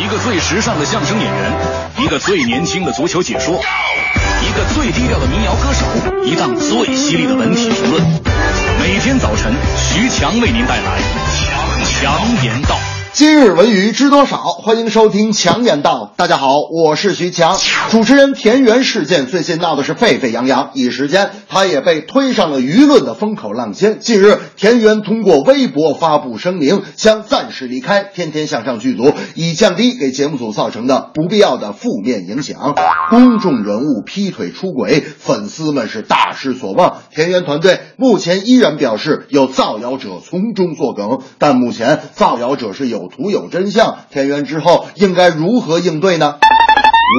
一个最时尚的相声演员，一个最年轻的足球解说，一个最低调的民谣歌手，一档最犀利的文体评论。每天早晨，徐强为您带来强强言道。今日文娱知多少？欢迎收听强言道。大家好，我是徐强。主持人田园事件最近闹的是沸沸扬扬，一时间他也被推上了舆论的风口浪尖。近日，田园通过微博发布声明，将暂时离开《天天向上》剧组，以降低给节目组造成的不必要的负面影响。公众人物劈腿出轨，粉丝们是大失所望。田园团队目前依然表示有造谣者从中作梗，但目前造谣者是有。图有真相，田园之后应该如何应对呢？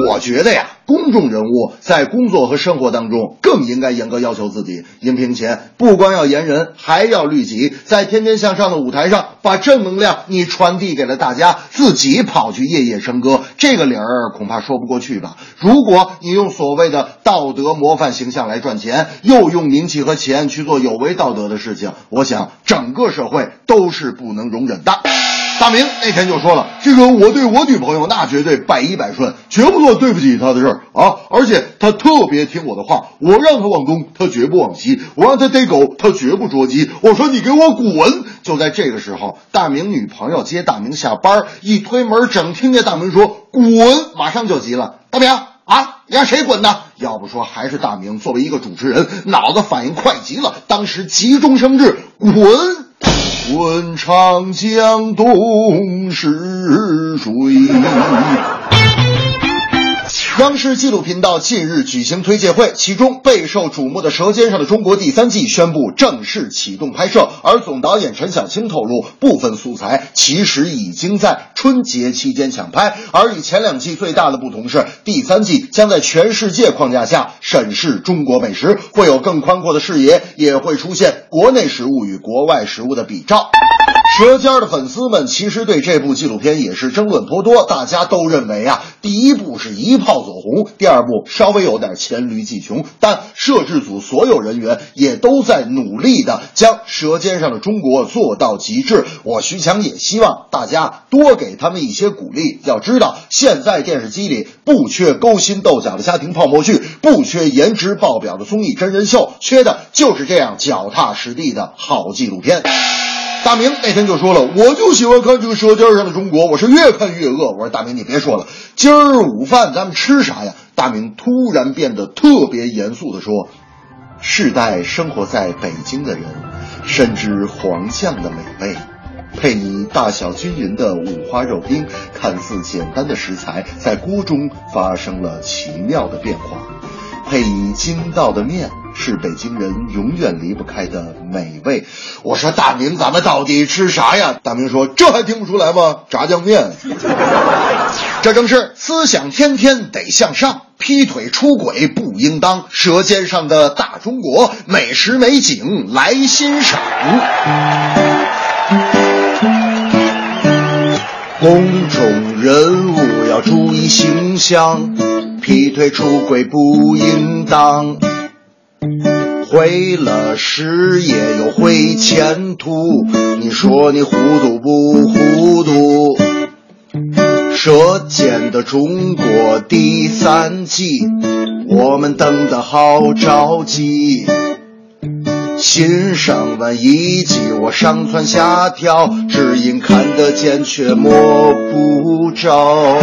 我觉得呀，公众人物在工作和生活当中更应该严格要求自己。荧屏前不光要严人，还要律己。在天天向上的舞台上，把正能量你传递给了大家，自己跑去夜夜笙歌，这个理儿恐怕说不过去吧？如果你用所谓的道德模范形象来赚钱，又用名气和钱去做有违道德的事情，我想整个社会都是不能容忍的。大明那天就说了，这个我对我女朋友那绝对百依百顺，绝不做对不起她的事儿啊！而且她特别听我的话，我让她往东，她绝不往西；我让她逮狗，她绝不捉鸡。我说你给我滚！就在这个时候，大明女朋友接大明下班，一推门，整听见大明说“滚”，马上就急了。大明啊，你让谁滚呢？要不说还是大明作为一个主持人，脑子反应快极了，当时急中生智，滚。问长江东逝水。央视纪录频道近日举行推介会，其中备受瞩目的《舌尖上的中国》第三季宣布正式启动拍摄，而总导演陈晓卿透露，部分素材其实已经在春节期间抢拍。而与前两季最大的不同是，第三季将在全世界框架下审视中国美食，会有更宽阔的视野，也会出现国内食物与国外食物的比照。舌尖的粉丝们其实对这部纪录片也是争论颇多，大家都认为啊，第一部是一炮走红，第二部稍微有点黔驴技穷，但摄制组所有人员也都在努力的将《舌尖上的中国》做到极致。我徐强也希望大家多给他们一些鼓励。要知道，现在电视机里不缺勾心斗角的家庭泡沫剧，不缺颜值爆表的综艺真人秀，缺的就是这样脚踏实地的好纪录片。大明那天就说了，我就喜欢看这个《舌尖上的中国》，我是越看越饿。我说大明，你别说了，今儿午饭咱们吃啥呀？大明突然变得特别严肃地说：“世代生活在北京的人，深知黄酱的美味，配以大小均匀的五花肉丁，看似简单的食材，在锅中发生了奇妙的变化，配以筋道的面。”是北京人永远离不开的美味。我说大明，咱们到底吃啥呀？大明说：“这还听不出来吗？炸酱面。”这正是思想天天得向上，劈腿出轨不应当。舌尖上的大中国，美食美景来欣赏。公众人物要注意形象，劈腿出轨不应当。毁了事业又毁前途，你说你糊涂不糊涂？舌尖的中国第三季，我们等得好着急。欣赏完一集，我上蹿下跳，只因看得见却摸不着。